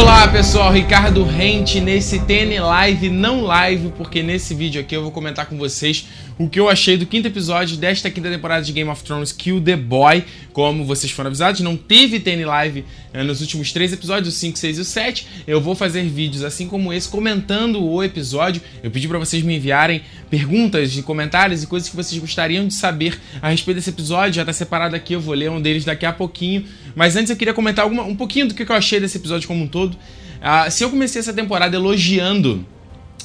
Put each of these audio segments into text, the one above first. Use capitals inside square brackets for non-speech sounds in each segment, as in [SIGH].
Olá pessoal, Ricardo Rente nesse TN Live, não live, porque nesse vídeo aqui eu vou comentar com vocês o que eu achei do quinto episódio desta quinta temporada de Game of Thrones, Kill the Boy. Como vocês foram avisados, não teve TN Live eh, nos últimos três episódios, o 5, 6 e o 7. Eu vou fazer vídeos assim como esse, comentando o episódio. Eu pedi para vocês me enviarem perguntas e comentários e coisas que vocês gostariam de saber a respeito desse episódio. Já tá separado aqui, eu vou ler um deles daqui a pouquinho. Mas antes eu queria comentar alguma, um pouquinho do que eu achei desse episódio como um todo. Uh, se eu comecei essa temporada elogiando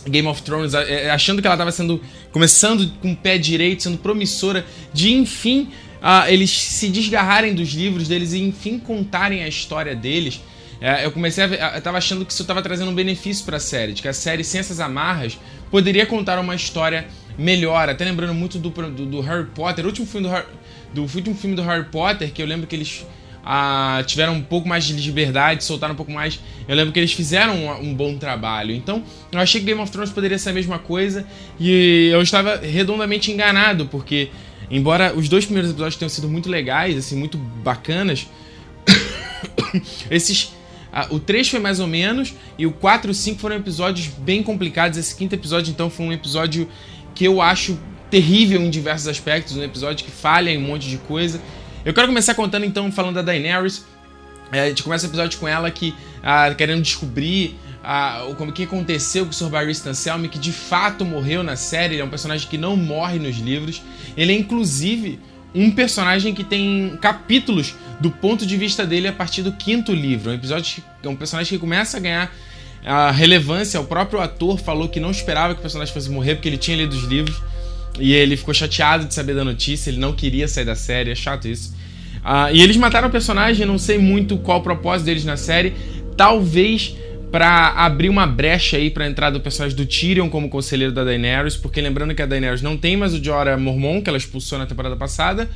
Game of Thrones, é, achando que ela estava sendo começando com o pé direito, sendo promissora de enfim uh, eles se desgarrarem dos livros deles e enfim contarem a história deles. Uh, eu comecei a ver, eu tava achando que isso estava trazendo um benefício para a série, de que a série sem essas amarras poderia contar uma história melhor. Até lembrando muito do, do, do Harry Potter, o último filme do, do último filme do Harry Potter, que eu lembro que eles ah, tiveram um pouco mais de liberdade, soltaram um pouco mais. Eu lembro que eles fizeram um, um, bom trabalho. Então, eu achei que Game of Thrones poderia ser a mesma coisa e eu estava redondamente enganado, porque, embora os dois primeiros episódios tenham sido muito legais, assim, muito bacanas, [COUGHS] esses. O 3 foi mais ou menos, e o 4 e o 5 foram episódios bem complicados. Esse quinto episódio, então, foi um episódio que eu acho terrível em diversos aspectos, um episódio que falha em um monte de coisa. Eu quero começar contando então, falando da Daenerys. É, a gente começa o episódio com ela que ah, querendo descobrir ah, o que aconteceu com o Sr. Barry Selmy, que de fato morreu na série. Ele é um personagem que não morre nos livros. Ele é inclusive um personagem que tem capítulos do ponto de vista dele a partir do quinto livro. Um episódio é um personagem que começa a ganhar a relevância. O próprio ator falou que não esperava que o personagem fosse morrer porque ele tinha lido os livros. E ele ficou chateado de saber da notícia, ele não queria sair da série, é chato isso. Uh, e eles mataram o personagem, não sei muito qual o propósito deles na série. Talvez para abrir uma brecha aí para entrada do personagem do Tyrion como conselheiro da Daenerys, porque lembrando que a Daenerys não tem mais o Jorah Mormon, que ela expulsou na temporada passada.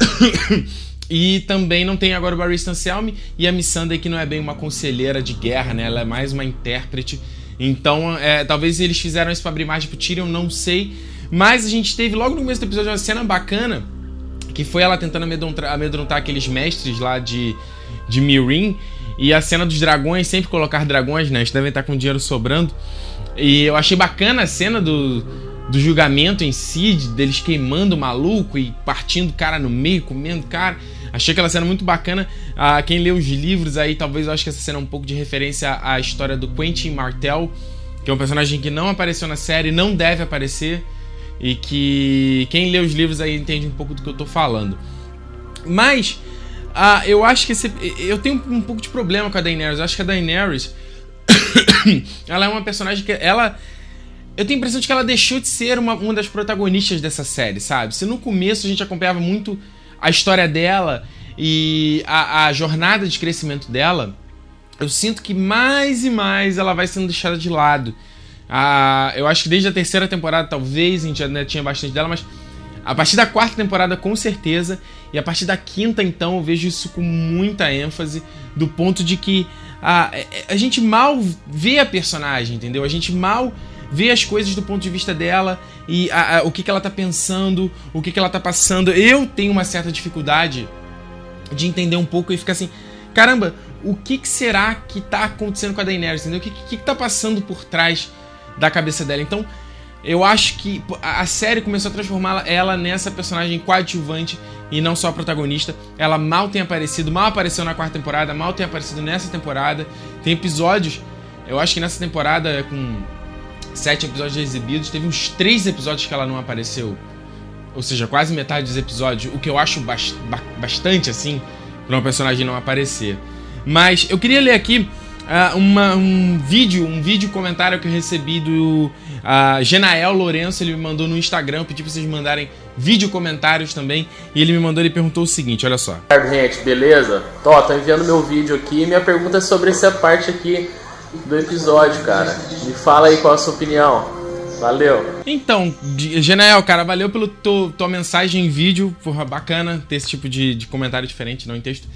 [COUGHS] e também não tem agora o Barry Selmy e a Missandei que não é bem uma conselheira de guerra, né? Ela é mais uma intérprete. Então, é, talvez eles fizeram isso para abrir mais pro Tyrion, não sei. Mas a gente teve logo no começo do episódio uma cena bacana, que foi ela tentando amedrontar, amedrontar aqueles mestres lá de, de Mirin. E a cena dos dragões, sempre colocar dragões, né? Eles devem estar com dinheiro sobrando. E eu achei bacana a cena do, do julgamento em si, deles queimando o maluco e partindo o cara no meio, comendo o cara. Achei aquela cena muito bacana. Ah, quem lê os livros aí, talvez eu acho que essa cena é um pouco de referência à história do Quentin Martel, que é um personagem que não apareceu na série, não deve aparecer e que quem lê os livros aí entende um pouco do que eu tô falando. Mas uh, eu acho que esse, eu tenho um pouco de problema com a Daenerys. Eu acho que a Daenerys [COUGHS] ela é uma personagem que ela eu tenho a impressão de que ela deixou de ser uma, uma das protagonistas dessa série, sabe? Se no começo a gente acompanhava muito a história dela e a, a jornada de crescimento dela, eu sinto que mais e mais ela vai sendo deixada de lado. Ah, eu acho que desde a terceira temporada, talvez, a gente ainda tinha bastante dela, mas a partir da quarta temporada, com certeza, e a partir da quinta, então, eu vejo isso com muita ênfase, do ponto de que a, é, é, a gente mal vê a personagem, entendeu? A gente mal vê as coisas do ponto de vista dela e a, a, o que, que ela tá pensando, o que, que ela tá passando. Eu tenho uma certa dificuldade de entender um pouco e ficar assim, caramba, o que, que será que tá acontecendo com a Daenerys, entendeu? O que, que, que tá passando por trás da cabeça dela. Então, eu acho que a série começou a transformar ela nessa personagem coadjuvante e não só protagonista. Ela mal tem aparecido, mal apareceu na quarta temporada, mal tem aparecido nessa temporada. Tem episódios, eu acho que nessa temporada, com sete episódios exibidos, teve uns três episódios que ela não apareceu. Ou seja, quase metade dos episódios, o que eu acho bastante assim, para uma personagem não aparecer. Mas eu queria ler aqui uh, uma, um vídeo, um vídeo comentário que eu recebi do uh, Genael Lourenço, ele me mandou no Instagram, pedi pra vocês mandarem vídeo comentários também, e ele me mandou, ele perguntou o seguinte, olha só. Gente, beleza? Tó, tô enviando meu vídeo aqui, minha pergunta é sobre essa parte aqui do episódio, cara. Me fala aí qual a sua opinião. Valeu. Então, Genael, cara, valeu pela tua mensagem em vídeo. Porra, bacana ter esse tipo de, de comentário diferente, não em texto.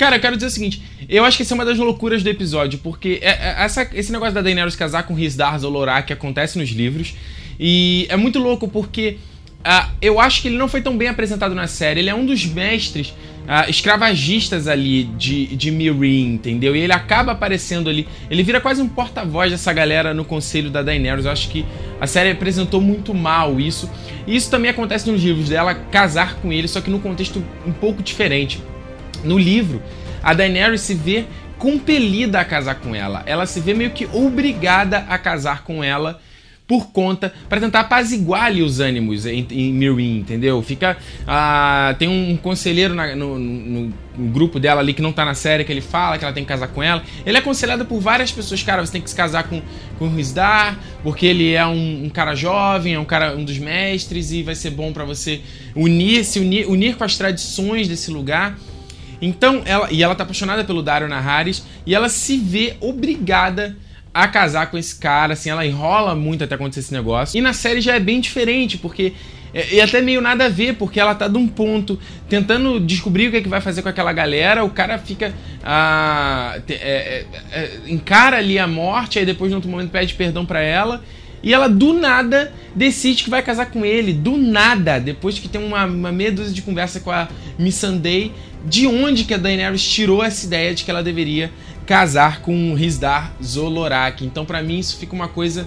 Cara, eu quero dizer o seguinte, eu acho que essa é uma das loucuras do episódio, porque é, é, essa, esse negócio da Daenerys casar com Risdar Zolorak acontece nos livros, e é muito louco porque uh, eu acho que ele não foi tão bem apresentado na série. Ele é um dos mestres uh, escravagistas ali de, de Mirin, entendeu? E ele acaba aparecendo ali. Ele vira quase um porta-voz dessa galera no conselho da Daenerys. Eu acho que a série apresentou muito mal isso. E isso também acontece nos livros dela casar com ele, só que num contexto um pouco diferente. No livro, a Daenerys se vê compelida a casar com ela. Ela se vê meio que obrigada a casar com ela por conta para tentar apaziguar ali os ânimos em, em Mirin, entendeu? Fica ah, tem um conselheiro na, no, no, no, grupo dela ali que não tá na série que ele fala que ela tem que casar com ela. Ele é aconselhado por várias pessoas, cara, você tem que se casar com com Rizdar, porque ele é um, um, cara jovem, é um cara um dos mestres e vai ser bom para você unir se unir, unir com as tradições desse lugar. Então, ela e ela tá apaixonada pelo Dario Naharis e ela se vê obrigada a casar com esse cara, assim, ela enrola muito até acontecer esse negócio. E na série já é bem diferente, porque. É, e até meio nada a ver, porque ela tá de um ponto tentando descobrir o que, é que vai fazer com aquela galera, o cara fica. Ah, é, é, é, encara ali a morte, aí depois, no outro momento, pede perdão para ela. E ela do nada decide que vai casar com ele. Do nada. Depois que tem uma, uma meia dúzia de conversa com a Miss Sunday. De onde que a Daenerys tirou essa ideia de que ela deveria casar com Rizdar Zolorak. Então, para mim, isso fica uma coisa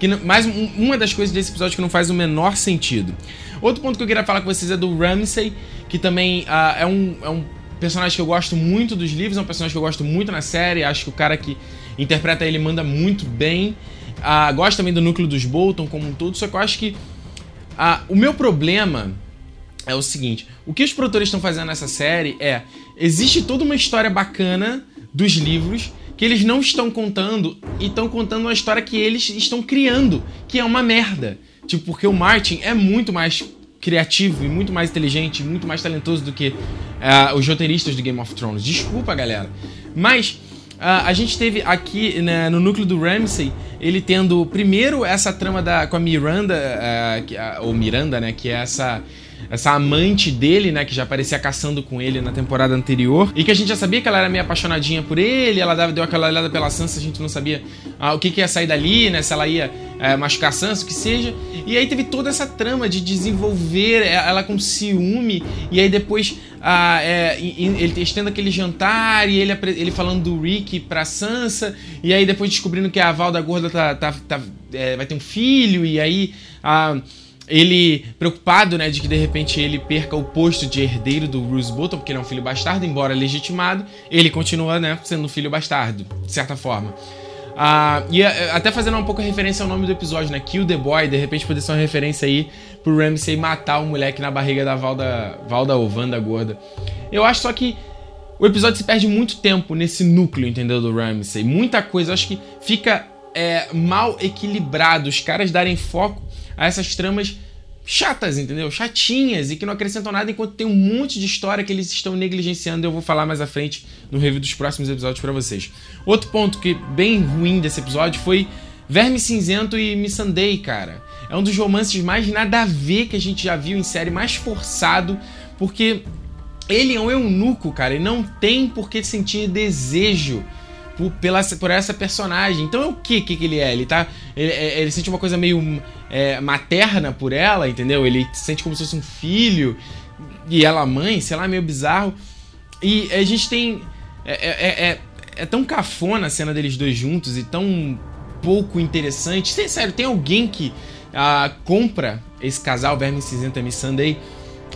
que mais uma das coisas desse episódio que não faz o menor sentido. Outro ponto que eu queria falar com vocês é do Ramsay, que também uh, é, um, é um personagem que eu gosto muito dos livros, é um personagem que eu gosto muito na série. Acho que o cara que interpreta ele manda muito bem. Uh, gosto também do núcleo dos Bolton como um todo, só que eu acho que uh, o meu problema é o seguinte: o que os produtores estão fazendo nessa série é. Existe toda uma história bacana dos livros que eles não estão contando e estão contando uma história que eles estão criando, que é uma merda. Tipo, porque o Martin é muito mais criativo e muito mais inteligente, muito mais talentoso do que uh, os roteiristas do Game of Thrones. Desculpa, galera. Mas uh, a gente teve aqui né, no núcleo do Ramsay, ele tendo primeiro essa trama da, com a Miranda, uh, que, ou Miranda, né, que é essa essa amante dele, né, que já aparecia caçando com ele na temporada anterior, e que a gente já sabia que ela era meio apaixonadinha por ele, ela deu aquela olhada pela Sansa, a gente não sabia ah, o que, que ia sair dali, né, se ela ia é, machucar a Sansa, o que seja. E aí teve toda essa trama de desenvolver ela com ciúme, e aí depois ah, é, ele estendo aquele jantar, e ele, ele falando do Rick pra Sansa, e aí depois descobrindo que a Valda Gorda tá, tá, tá é, vai ter um filho, e aí... Ah, ele preocupado, né, de que de repente ele perca o posto de herdeiro do Bruce Bolton, porque ele é um filho bastardo, embora legitimado, ele continua, né, sendo um filho bastardo, de certa forma. Uh, e uh, até fazendo um pouco referência ao nome do episódio, né, Kill the Boy, de repente poderia ser uma referência aí pro Ramsay matar o moleque na barriga da Valda, Valda ou Wanda gorda. Eu acho só que o episódio se perde muito tempo nesse núcleo, entendeu, do Ramsay. Muita coisa, acho que fica é, mal equilibrado, os caras darem foco a essas tramas chatas, entendeu? Chatinhas e que não acrescentam nada enquanto tem um monte de história que eles estão negligenciando. Eu vou falar mais à frente no review dos próximos episódios para vocês. Outro ponto que bem ruim desse episódio foi Verme Cinzento e Missandei, cara. É um dos romances mais nada a ver que a gente já viu em série, mais forçado, porque ele é um eunuco, cara, e não tem por que sentir desejo por, pela, por essa personagem. Então é o que que ele é? Ele tá. Ele, é, ele sente uma coisa meio é, materna por ela, entendeu? Ele sente como se fosse um filho e ela mãe, sei lá, meio bizarro. E a gente tem. É, é, é, é, é tão cafona a cena deles dois juntos e tão pouco interessante. Sério, tem alguém que ah, compra esse casal, Verme Cinzenta Miss Sunday.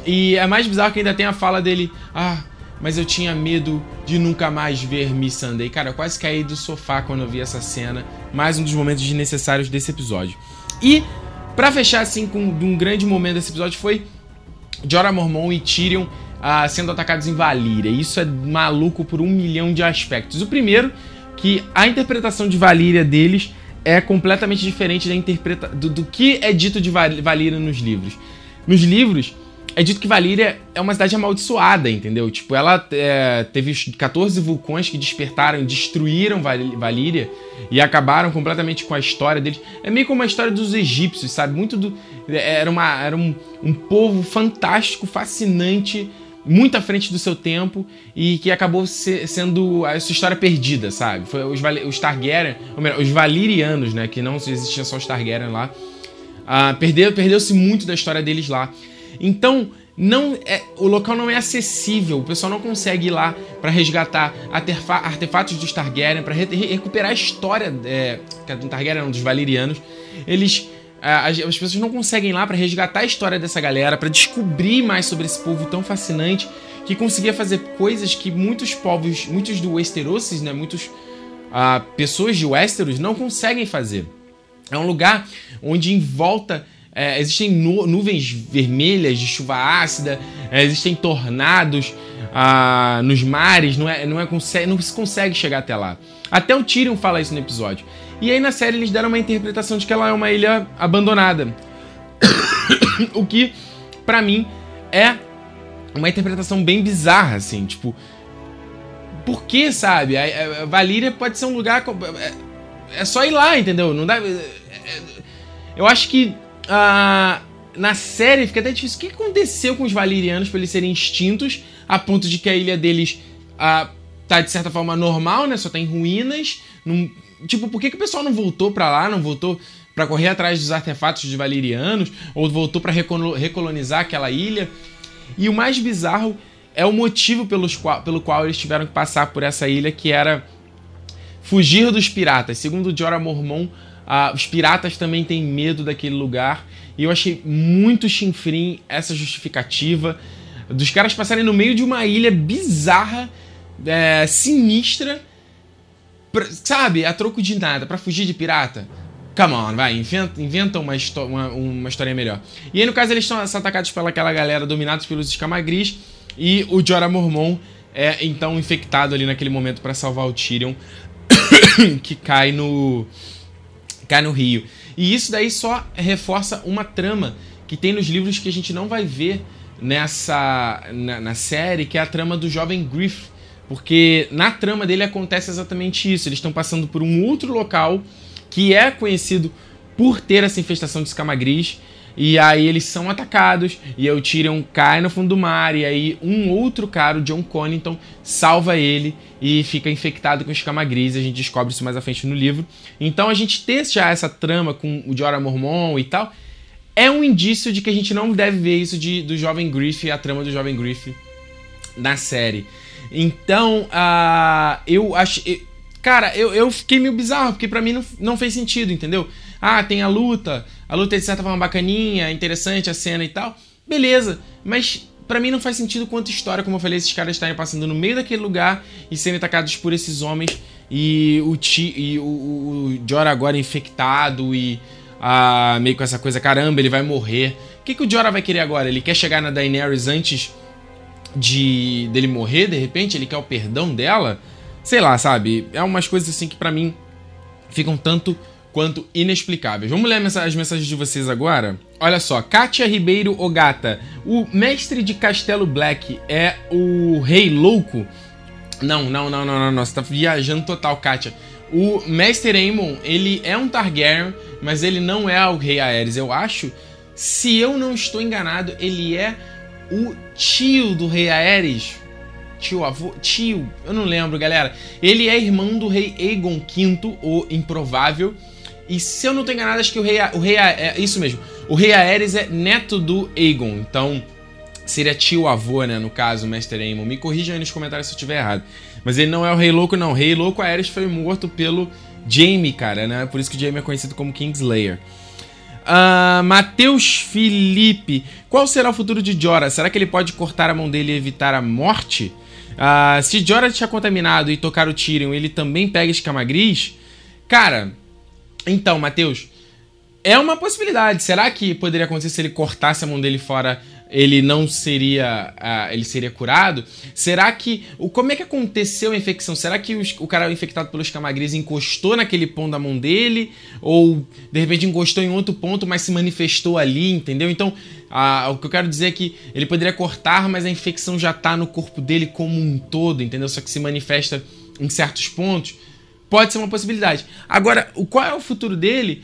E é mais bizarro que ainda tem a fala dele. Ah, mas eu tinha medo de nunca mais ver Miss Sunday. Cara, eu quase caí do sofá quando eu vi essa cena. Mais um dos momentos desnecessários desse episódio. E, para fechar assim com um grande momento desse episódio, foi Jorah Mormon e Tyrion ah, sendo atacados em Valíria. Isso é maluco por um milhão de aspectos. O primeiro, que a interpretação de Valíria deles é completamente diferente da interpreta do, do que é dito de Valíria nos livros. Nos livros, é dito que Valíria é uma cidade amaldiçoada, entendeu? Tipo, ela é, teve 14 vulcões que despertaram destruíram Valíria e acabaram completamente com a história deles. É meio como a história dos egípcios, sabe? Muito do. É, era, uma, era um, um povo fantástico, fascinante, muito à frente do seu tempo e que acabou se, sendo a sua história perdida, sabe? Foi os, os Targaryen, ou melhor, os Valirianos, né? Que não existia só os Targaryen lá. Uh, perdeu, perdeu-se muito da história deles lá. Então, não é, o local não é acessível, o pessoal não consegue ir lá para resgatar artefatos dos Targaryen, para re recuperar a história é, do Targaryen, dos Valerianos. Eles as, as pessoas não conseguem ir lá para resgatar a história dessa galera, para descobrir mais sobre esse povo tão fascinante que conseguia fazer coisas que muitos povos, muitos do Westerosis, né, muitos uh, pessoas de Westeros não conseguem fazer. É um lugar onde em volta é, existem nu nuvens vermelhas de chuva ácida, é, existem tornados ah, nos mares, não, é, não, é, não se consegue chegar até lá. Até o Tyrion fala isso no episódio. E aí na série eles deram uma interpretação de que ela é uma ilha abandonada. [COUGHS] o que, para mim, é uma interpretação bem bizarra, assim, tipo. Por que, sabe? A, a Valíria pode ser um lugar. É, é só ir lá, entendeu? Não dá. É, é, eu acho que ah, na série fica até difícil. O que aconteceu com os valirianos para eles serem extintos a ponto de que a ilha deles ah, tá de certa forma normal, né? Só tem ruínas. Não, tipo, por que, que o pessoal não voltou para lá? Não voltou para correr atrás dos artefatos de valirianos? Ou voltou para recolonizar aquela ilha? E o mais bizarro é o motivo pelos qual, pelo qual eles tiveram que passar por essa ilha, que era fugir dos piratas. Segundo Jorah Mormon, ah, os piratas também têm medo daquele lugar. E eu achei muito chinfrim essa justificativa dos caras passarem no meio de uma ilha bizarra, é, sinistra, pra, sabe, a troco de nada, para fugir de pirata. Come on, vai, inventa, inventa uma, uma, uma, história melhor. E aí, no caso, eles estão atacados pelaquela galera, dominados pelos escamagris, e o Jorah Mormon é então infectado ali naquele momento para salvar o Tyrion, [COUGHS] que cai no cai no rio. E isso daí só reforça uma trama que tem nos livros que a gente não vai ver nessa na, na série, que é a trama do jovem Griff. Porque na trama dele acontece exatamente isso. Eles estão passando por um outro local que é conhecido por ter essa infestação de escama gris e aí eles são atacados, e o Tyrion cai no fundo do mar, e aí um outro cara, o John Connington, salva ele e fica infectado com escama gris, a gente descobre isso mais à frente no livro. Então a gente ter já essa trama com o Jorah Mormon e tal, é um indício de que a gente não deve ver isso de, do Jovem Griff, a trama do Jovem Griff na série. Então, uh, eu acho... Cara, eu, eu fiquei meio bizarro, porque para mim não, não fez sentido, entendeu? Ah, tem a luta, a luta é de certa forma bacaninha, interessante a cena e tal. Beleza, mas para mim não faz sentido quanto história, como eu falei, esses caras estarem passando no meio daquele lugar e sendo atacados por esses homens e o, ti, e o, o Jorah agora infectado e ah, meio com essa coisa, caramba, ele vai morrer. O que, que o Jorah vai querer agora? Ele quer chegar na Daenerys antes de dele morrer, de repente? Ele quer o perdão dela? Sei lá, sabe? É umas coisas assim que para mim ficam tanto quanto inexplicáveis. Vamos ler as mensagens de vocês agora? Olha só, Kátia Ribeiro Ogata. O mestre de Castelo Black é o Rei Louco? Não, não, não, não, não, não. Você tá viajando total, Kátia. O Mestre Aemon, ele é um Targaryen, mas ele não é o Rei Aerys. Eu acho, se eu não estou enganado, ele é o tio do Rei Aerys. Tio, avô, tio, eu não lembro, galera. Ele é irmão do Rei Aegon V, o Improvável. E se eu não tô enganado, acho que o rei, o rei é isso mesmo. O rei Aerys é neto do Aegon, então seria tio avô, né, no caso, o Mestre Aemon. Me corrijam aí nos comentários se eu estiver errado. Mas ele não é o rei louco não. O rei louco Aerys foi morto pelo Jaime, cara, né? Por isso que o Jaime é conhecido como Kingslayer. Uh, Matheus Felipe. Qual será o futuro de Jorah? Será que ele pode cortar a mão dele e evitar a morte? Uh, se Jorah tinha contaminado e tocar o Tyrion, ele também pega escama gris? Cara, então, Matheus, é uma possibilidade. Será que poderia acontecer se ele cortasse a mão dele fora? Ele não seria. Uh, ele seria curado? Será que. O, como é que aconteceu a infecção? Será que os, o cara infectado pelos camagris encostou naquele ponto da mão dele? Ou de repente encostou em outro ponto, mas se manifestou ali, entendeu? Então, uh, o que eu quero dizer é que ele poderia cortar, mas a infecção já tá no corpo dele como um todo, entendeu? Só que se manifesta em certos pontos. Pode ser uma possibilidade. Agora, o qual é o futuro dele?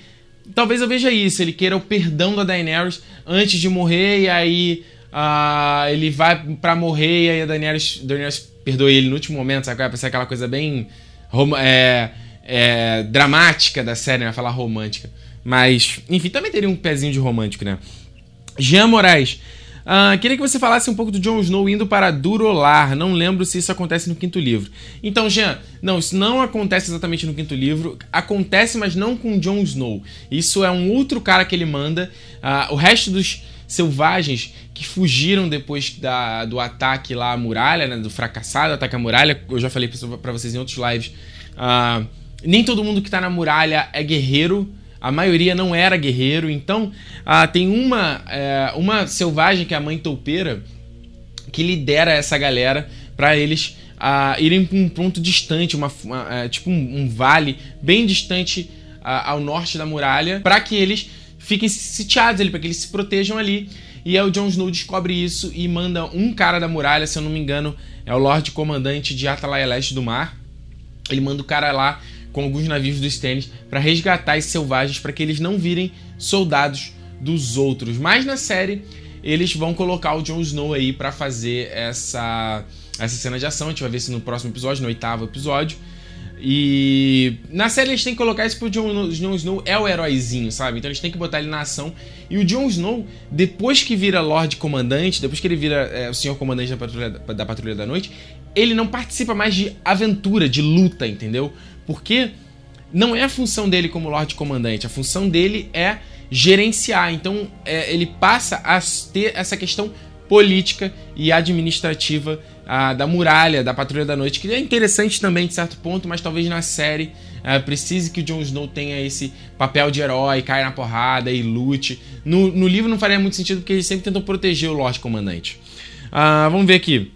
Talvez eu veja isso. Ele queira o perdão da Daenerys antes de morrer e aí uh, ele vai para morrer e aí a Daenerys, Daenerys perdoa ele no último momento, sabe? Vai ser aquela coisa bem é, é, dramática da série, né? Falar romântica. Mas, enfim, também teria um pezinho de romântico, né? Jean Moraes. Uh, queria que você falasse um pouco do Jon Snow indo para Durolar. Não lembro se isso acontece no quinto livro. Então, Jean, não, isso não acontece exatamente no quinto livro. Acontece, mas não com Jon Snow. Isso é um outro cara que ele manda. Uh, o resto dos selvagens que fugiram depois da, do ataque lá à muralha, né, do fracassado ataque à muralha. Eu já falei para vocês em outros lives. Uh, nem todo mundo que tá na muralha é guerreiro a maioria não era guerreiro. Então, ah, tem uma, é, uma selvagem que é a mãe toupeira que lidera essa galera para eles ah, irem para um ponto distante, uma, uma é, tipo um, um, vale bem distante ah, ao norte da muralha, para que eles fiquem sitiados ali, para que eles se protejam ali. E aí o Jon Snow descobre isso e manda um cara da muralha, se eu não me engano, é o Lorde Comandante de Atalaia Leste do Mar. Ele manda o cara lá com alguns navios dos Stannis para resgatar esses selvagens para que eles não virem soldados dos outros. Mas na série eles vão colocar o Jon Snow aí para fazer essa essa cena de ação. A gente vai ver isso no próximo episódio, no oitavo episódio. E na série eles têm que colocar isso pro Jon, Snow é o heróizinho, sabe? Então eles têm que botar ele na ação. E o Jon Snow, depois que vira Lorde Comandante, depois que ele vira é, o Senhor Comandante da Patrulha, da Patrulha da Noite, ele não participa mais de aventura, de luta, entendeu? Porque não é a função dele como Lorde Comandante, a função dele é gerenciar. Então é, ele passa a ter essa questão política e administrativa a, da muralha, da Patrulha da Noite, que é interessante também de certo ponto, mas talvez na série é, precise que o Jon Snow tenha esse papel de herói, caia na porrada e lute. No, no livro não faria muito sentido porque eles sempre tentam proteger o Lorde Comandante. Ah, vamos ver aqui.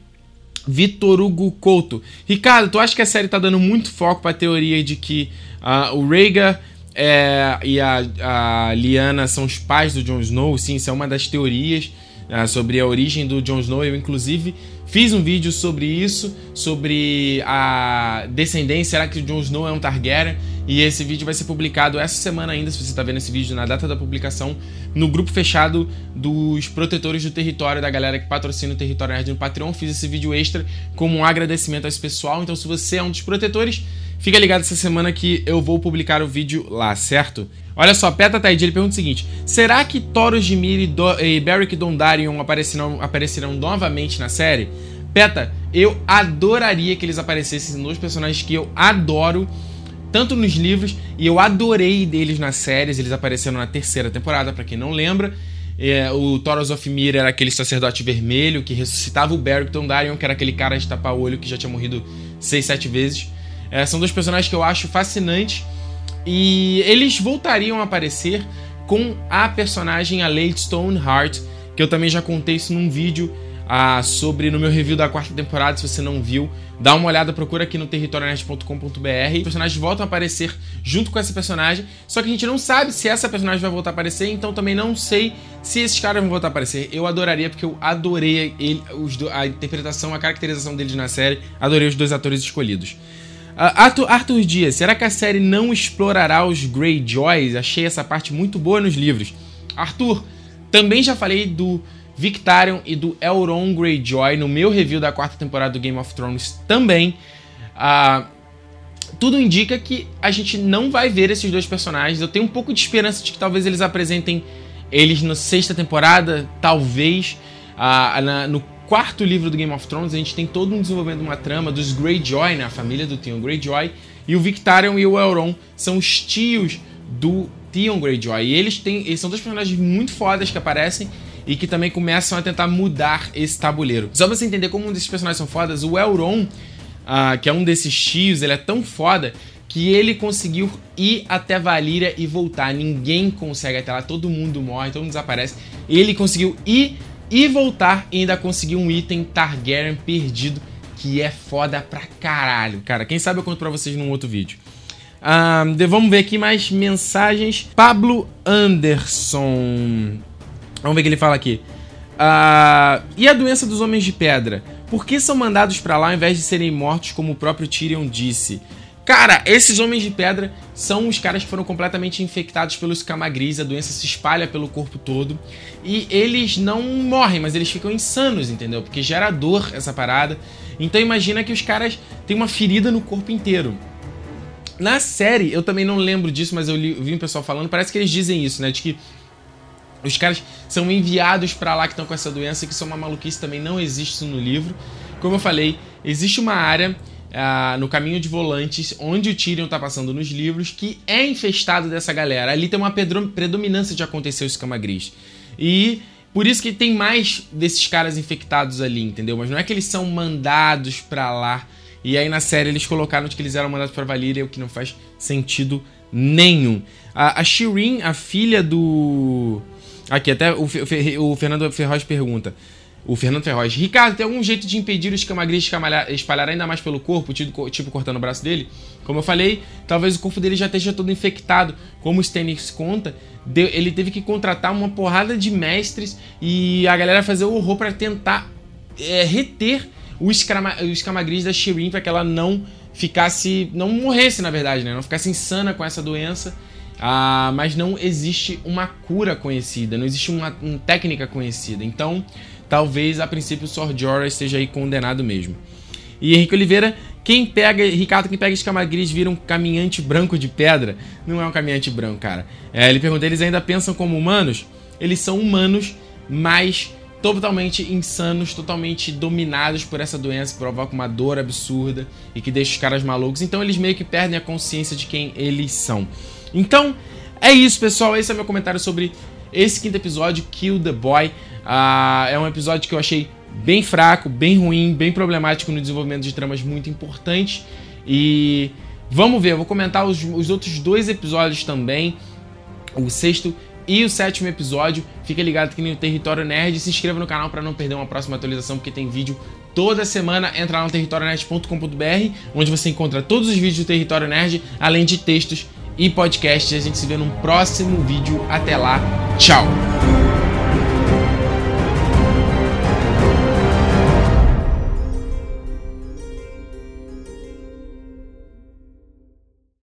Vitor Hugo Couto. Ricardo, tu acha que a série tá dando muito foco pra teoria de que uh, o Rhaegar é, e a, a Liana são os pais do Jon Snow? Sim, isso é uma das teorias uh, sobre a origem do Jon Snow. Eu, inclusive, fiz um vídeo sobre isso, sobre a descendência. Será que o Jon Snow é um Targaryen? E esse vídeo vai ser publicado essa semana ainda, se você está vendo esse vídeo na data da publicação, no grupo fechado dos protetores do território, da galera que patrocina o Território Nerd no Patreon. Fiz esse vídeo extra como um agradecimento a esse pessoal. Então, se você é um dos protetores, fica ligado essa semana que eu vou publicar o vídeo lá, certo? Olha só, Peta Taid, ele pergunta o seguinte: Será que Thoros de Mir e, Do e Beric Dondarrion aparecerão, aparecerão novamente na série? Peta, eu adoraria que eles aparecessem nos personagens que eu adoro tanto nos livros, e eu adorei deles nas séries, eles apareceram na terceira temporada, para quem não lembra. É, o Thoros of Mir era aquele sacerdote vermelho que ressuscitava o Beric Dondarrion, que era aquele cara de tapar o olho que já tinha morrido seis, sete vezes. É, são dois personagens que eu acho fascinantes. E eles voltariam a aparecer com a personagem a Lady Stoneheart, que eu também já contei isso num vídeo ah, sobre no meu review da quarta temporada, se você não viu, dá uma olhada, procura aqui no territorionet.com.br. Os personagens voltam a aparecer junto com essa personagem, só que a gente não sabe se essa personagem vai voltar a aparecer, então também não sei se esses caras vão voltar a aparecer. Eu adoraria, porque eu adorei ele, os, a interpretação, a caracterização deles na série, adorei os dois atores escolhidos. Uh, Arthur, Arthur Dias, será que a série não explorará os Greyjoys? Achei essa parte muito boa nos livros. Arthur, também já falei do Victarion e do Elrond Greyjoy no meu review da quarta temporada do Game of Thrones também. Uh, tudo indica que a gente não vai ver esses dois personagens. Eu tenho um pouco de esperança de que talvez eles apresentem eles na sexta temporada, talvez. Uh, na, no quarto livro do Game of Thrones, a gente tem todo um desenvolvimento de uma trama dos Greyjoy, né, a família do Theon Greyjoy. E o Victarion e o Elrond são os tios do Theon Greyjoy. E eles, têm, eles são dois personagens muito fodas que aparecem e que também começam a tentar mudar esse tabuleiro. Só pra você entender como um desses personagens são fodas, o Elron, uh, que é um desses tios, ele é tão foda que ele conseguiu ir até Valíria e voltar. Ninguém consegue até lá, todo mundo morre, todo mundo desaparece. Ele conseguiu ir e voltar e ainda conseguiu um item Targaryen perdido que é foda pra caralho. Cara, quem sabe eu conto pra vocês num outro vídeo. Uh, vamos ver aqui mais mensagens. Pablo Anderson. Vamos ver o que ele fala aqui. Uh, e a doença dos homens de pedra? Por que são mandados para lá ao invés de serem mortos, como o próprio Tyrion disse? Cara, esses homens de pedra são os caras que foram completamente infectados pelo escama gris, a doença se espalha pelo corpo todo. E eles não morrem, mas eles ficam insanos, entendeu? Porque gera dor essa parada. Então imagina que os caras têm uma ferida no corpo inteiro. Na série, eu também não lembro disso, mas eu, li, eu vi um pessoal falando, parece que eles dizem isso, né? De que Os caras são enviados para lá que estão com essa doença, que isso é uma maluquice também, não existe isso no livro. Como eu falei, existe uma área uh, no caminho de volantes, onde o Tyrion tá passando nos livros, que é infestado dessa galera. Ali tem uma predominância de acontecer o escama gris. E por isso que tem mais desses caras infectados ali, entendeu? Mas não é que eles são mandados para lá. E aí na série eles colocaram que eles eram mandados para Valíria, o que não faz sentido nenhum. A, a Shireen, a filha do. Aqui, até o, o Fernando Ferroz pergunta. O Fernando Ferroz. Ricardo, tem algum jeito de impedir o escama de espalhar ainda mais pelo corpo, tipo, cortando o braço dele? Como eu falei, talvez o corpo dele já esteja todo infectado. Como o Stannis conta, ele teve que contratar uma porrada de mestres e a galera fazer o horror para tentar é, reter o escama, da Shireen para que ela não ficasse. não morresse, na verdade, né? Não ficasse insana com essa doença. Ah, mas não existe uma cura conhecida, não existe uma, uma técnica conhecida. Então, talvez a princípio o Sor Jorah esteja aí condenado mesmo. E Henrique Oliveira, quem pega, Ricardo, quem pega escama gris vira um caminhante branco de pedra? Não é um caminhante branco, cara. É, ele pergunta, eles ainda pensam como humanos? Eles são humanos, mas totalmente insanos, totalmente dominados por essa doença que provoca uma dor absurda e que deixa os caras malucos. Então eles meio que perdem a consciência de quem eles são. Então, é isso, pessoal. Esse é meu comentário sobre esse quinto episódio, Kill the Boy. Uh, é um episódio que eu achei bem fraco, bem ruim, bem problemático no desenvolvimento de tramas muito importantes. E vamos ver, eu vou comentar os, os outros dois episódios também. O sexto e o sétimo episódio. Fica ligado aqui no Território Nerd. Se inscreva no canal para não perder uma próxima atualização, porque tem vídeo toda semana. Entra lá no territorionerd.com.br, onde você encontra todos os vídeos do Território Nerd, além de textos e podcast. A gente se vê num próximo vídeo. Até lá, tchau!